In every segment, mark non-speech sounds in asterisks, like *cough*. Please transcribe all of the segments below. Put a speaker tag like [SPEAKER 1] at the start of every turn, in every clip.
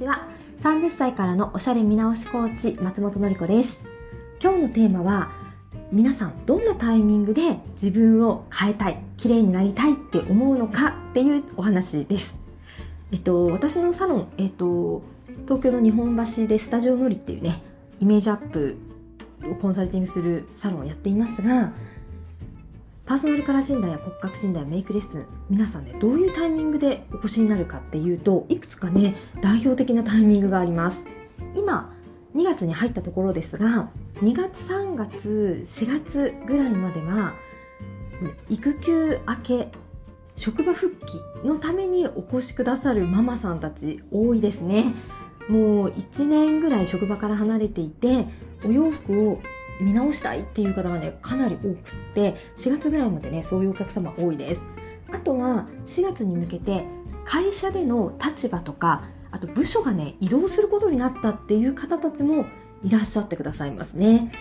[SPEAKER 1] ちは。30歳からのおしゃれ見直しコーチ松本のり子です。今日のテーマは皆さんどんなタイミングで自分を変えたい綺麗になりたいって思うのかっていうお話です。えっと私のサロンえっと東京の日本橋でスタジオのりっていうねイメージアップをコンサルティングするサロンをやっていますがパーソナルカラー診断や骨格診断メイクレッスン皆さんねどういうタイミングでお越しになるかっていうといくつかね代表的なタイミングがあります。今2月に入ったところですが2月3月4月ぐらいまでは育休明け職場復帰のためにお越しくださるママさんたち多いですね。もう1年ぐらい職場から離れていてお洋服を見直したいっていう方がね、かなり多くって、4月ぐらいまでね、そういうお客様多いです。あとは、4月に向けて、会社での立場とか、あと部署がね、移動することになったっていう方たちもいらっしゃってくださいますね。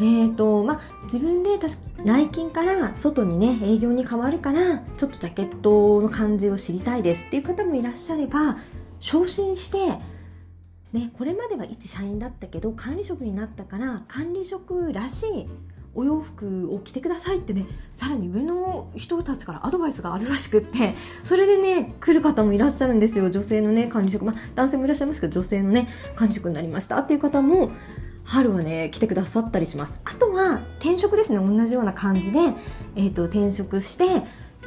[SPEAKER 1] えーと、まあ、自分で確か内勤から外にね、営業に変わるから、ちょっとジャケットの感じを知りたいですっていう方もいらっしゃれば、昇進して、ね、これまでは一社員だったけど管理職になったから管理職らしいお洋服を着てくださいってねさらに上の人たちからアドバイスがあるらしくってそれでね来る方もいらっしゃるんですよ。女性のね管理職。まあ男性もいらっしゃいますけど女性のね管理職になりました。っていう方も春はね来てくださったりします。あとは転職ですね。同じような感じで、えーと転職して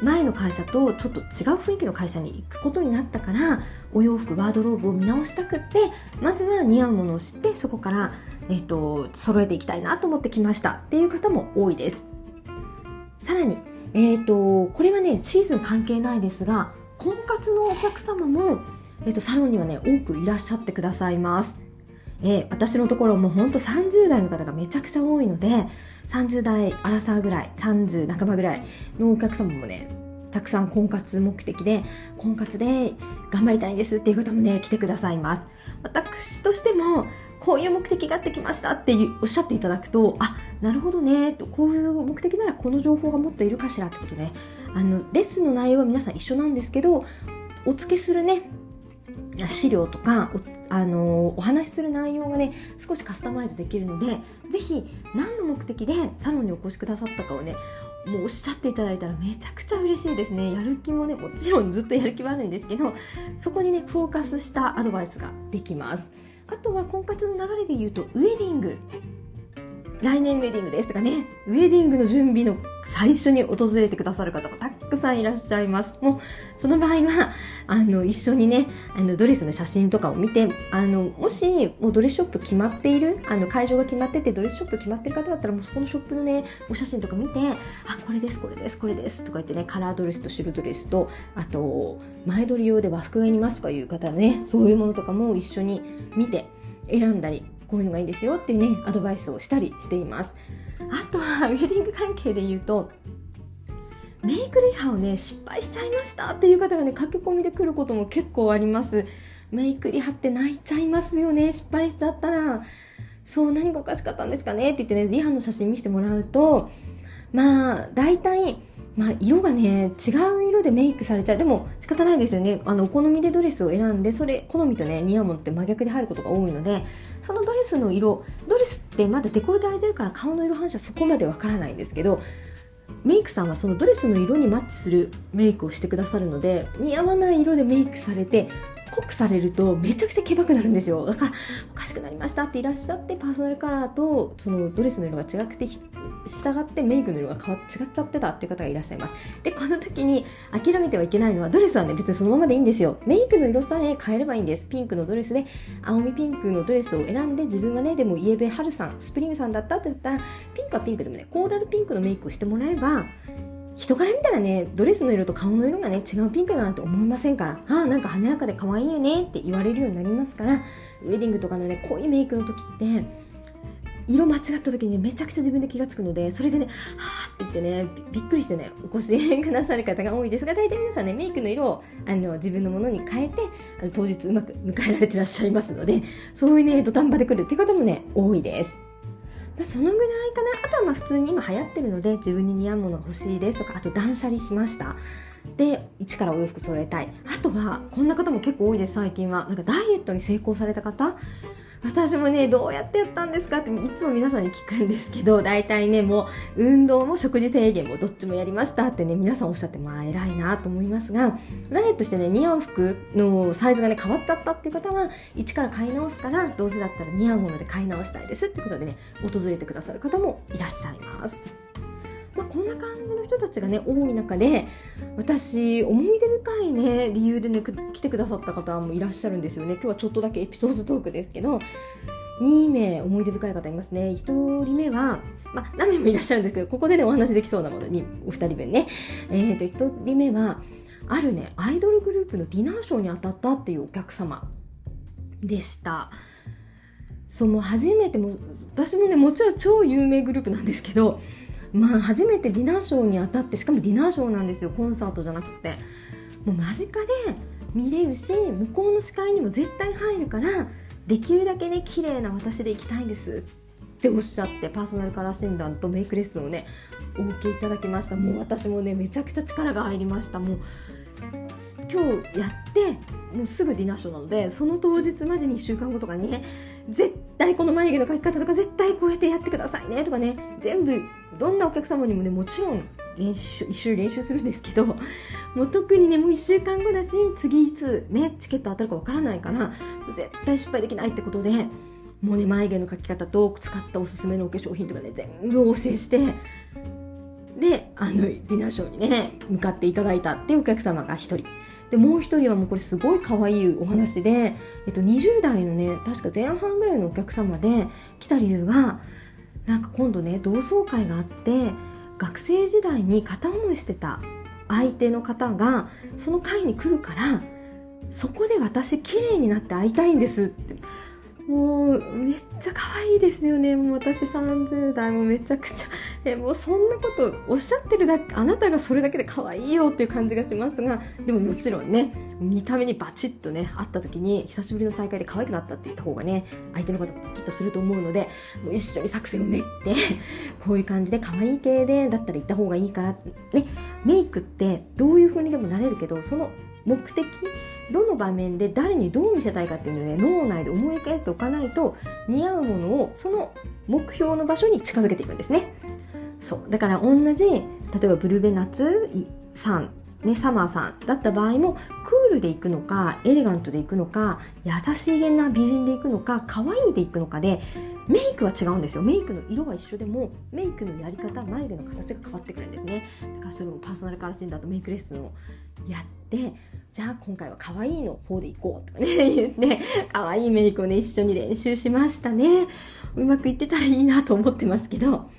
[SPEAKER 1] 前の会社とちょっと違う雰囲気の会社に行くことになったからお洋服ワードローブを見直したくってまずは似合うものを知ってそこから、えっと、揃えていきたいなと思ってきました。っていう方も多いです。さらに、えっ、ー、とこれはねシーズン関係ないですが婚活のお客様も、えっと、サロンにはね多くいらっしゃってくださいます。えー、私のところもほんと30代の方がめちゃくちゃ多いので30代アラサーぐらい30半ばぐらいのお客様もねたくさん婚活目的で婚活で頑張りたいんですっていう方もね来てくださいます。私としてもこういう目的があってきましたっておっしゃっていただくとあなるほどねとこういう目的ならこの情報がもっといるかしらってことねあのレッスンの内容は皆さん一緒なんですけどお付けするね資料とかあのお話しする内容がね少しカスタマイズできるのでぜひ何の目的でサロンにお越しくださったかをねもうおっしゃっていただいたらめちゃくちゃ嬉しいですね。やる気もねもちろんずっとやる気はあるんですけどそこにねフォーカスしたアドバイスができます。あとは婚活の流れで言うとウェディング。来年ウェディングですとかね、ウェディングの準備の最初に訪れてくださる方もたくさんいらっしゃいます。もう、その場合は、あの、一緒にね、あの、ドレスの写真とかを見て、あの、もし、もうドレスショップ決まっている、あの、会場が決まってて、ドレスショップ決まってる方だったら、もうそこのショップのね、お写真とか見て、あ、これです、これです、これです、とか言ってね、カラードレスと白ドレスと、あと、前撮り用で和服がいりますとかいう方ね、そういうものとかも一緒に見て、選んだりこういうのがいいんですよっていうねアドバイスをしたりしています。あとはウェディング関係で言うとメイクリハをね失敗しちゃいましたっていう方がね駆け込みで来ることも結構あります。メイクリハって泣いちゃいますよね。失敗しちゃったらそう何がおかしかったんですかねって言ってねリハの写真見せてもらうとまあ大体まあ、色がね違う色でメイクされちゃう。でも仕方ないですよね。あのお好みでドレスを選んでそれ好みとね似合うものって真逆で入ることが多いのでそのドレスの色ドレスってまだデコルテ空いてるから顔の色反射そこまでわからないんですけどメイクさんはそのドレスの色にマッチするメイクをしてくださるので似合わない色でメイクされて濃くされるとめちゃくちゃけばくなるんですよ。だからおかしくなりましたっていらっしゃってパーソナルカラーとそのドレスの色が違くて従ってメイクの色が変わ違っちゃってたっていう方がいらっしゃいます。でこの時に諦めてはいけないのはドレスはね別にそのままでいいんですよ。メイクの色さえ変えればいいんです。ピンクのドレスで青みピンクのドレスを選んで自分はねでもイエベ春さんスプリングさんだったって言ったらピンクはピンクでもねコーラルピンクのメイクをしてもらえば人から見たらねドレスの色と顔の色がね違うピンクだなんて思いませんか？らああなんか華やかで可愛いよねって言われるようになりますからウェディングとかのね濃いメイクの時って色間違った時にねめちゃくちゃ自分で気が付くのでそれでねはあって言ってねびっくりしてねお越しくださる方が多いですが大体皆さんねメイクの色をあの自分のものに変えてあの当日うまく迎えられてらっしゃいますのでそういうね土壇場で来るっていう方もね多いです。まあ、そのぐらいかな。あとはまあ普通に今流行ってるので自分に似合うものが欲しいですとかあと断捨離しました。で一からお洋服揃えたい。あとはこんな方も結構多いです最近は。なんかダイエットに成功された方私もね、どうやってやったんですか？っていつも皆さんに聞くんですけど、大体ね、もう運動も食事制限もどっちもやりましたってね、皆さんおっしゃって、まあ偉いなと思いますが、ダイエットしてね、似合う服のサイズがね、変わっちゃったっていう方は、一から買い直すから、どうせだったら似合うもので買い直したいですってことでね、訪れてくださる方もいらっしゃいます。まあ、こんな感じの人たちがね多い中で私思い出深いね理由でね来てくださった方もいらっしゃるんですよね。今日はちょっとだけエピソードトークですけど2名思い出深い方いますね。1人目は、まあ、何名もいらっしゃるんですけどここでねお話できそうなものにお二人分ね。えっ、ー、と1人目はあるねアイドルグループのディナーショーに当たったっていうお客様。でした。そうもう初めても私もねもちろん超有名グループなんですけどまあ初めてディナーショーに当たってしかもディナーショーなんですよコンサートじゃなくて。もう間近で見れるし向こうの視界にも絶対入るからできるだけね綺麗な私で行きたいんですっておっしゃってパーソナルカラー診断とメイクレッスンをねお受けいただきました。もう私もねめちゃくちゃ力が入りました。もう今日やってもうすぐディナーショーなのでその当日までに1週間後とかにね絶対この眉毛の描き方とか絶対こうやってやってくださいねとかね全部どんなお客様にもねもちろん練習一緒に練習するんですけど *laughs* もう特にねもう1週間後だし次いつねチケット当たるかわからないから絶対失敗できないってことでもうね眉毛の描き方と使ったおすすめのお化粧品とかね全部お教えしてであのディナーショーにね向かっていただいたっていうお客様が1人。でもう1人はもうこれすごい可愛いお話で、えっと、20代のね確か前半ぐらいのお客様で来た理由がなんか今度ね同窓会があって学生時代に片思いしてた相手の方がその会に来るからそこで私綺麗になって会いたいんですって。もうめっちゃ可愛いですよね。もう私30代もめちゃくちゃ。えもうそんなことおっしゃってるだけあなたがそれだけで可愛いよっていう感じがしますがでももちろんね見た目にバチッとね会った時に久しぶりの再会で可愛くなったって言った方がね相手のこともきっとすると思うのでもう一緒に作戦を練ってこういう感じで可愛い系でだったら行った方がいいからねメイクってどういう風にでもなれるけどその目的どの場面で誰にどう見せたいかっていうのをね脳内で思い描いておかないと似合うものをその目標の場所に近づけていくんですね。そう。だから同じ例えばブルベナッツさんね、サマーさんだった場合もクールでいくのかエレガントでいくのか優しげな美人でいくのか可愛いでいくのかでメイクは違うんですよ。メイクの色は一緒でもメイクのやり方眉毛の形が変わってくるんですね。だからそれをパーソナルカラー診断とメイクレッスンをやってじゃあ今回は可愛いの方でいこうとかね *laughs* 言って可愛いメイクをね一緒に練習しましたね。うまくいってたらいいなと思ってますけど。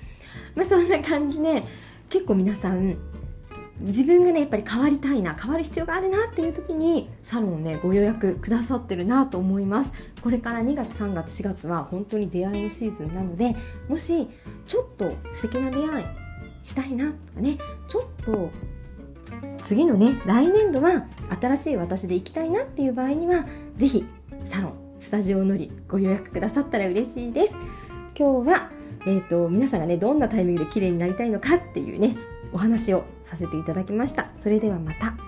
[SPEAKER 1] まあそんな感じで結構皆さん自分がねやっぱり変わりたいな変わる必要があるなっていう時にサロンをねご予約くださってるなと思います。これから2月3月4月は本当に出会いのシーズンなのでもしちょっと素敵な出会いしたいなとかねちょっと次のね来年度は新しい私で行きたいなっていう場合には是非サロンスタジオのりご予約くださったら嬉しいです。今日はえーと、皆さんがねどんなタイミングで綺麗になりたいのかっていうねお話をさせていただきました。それではまた。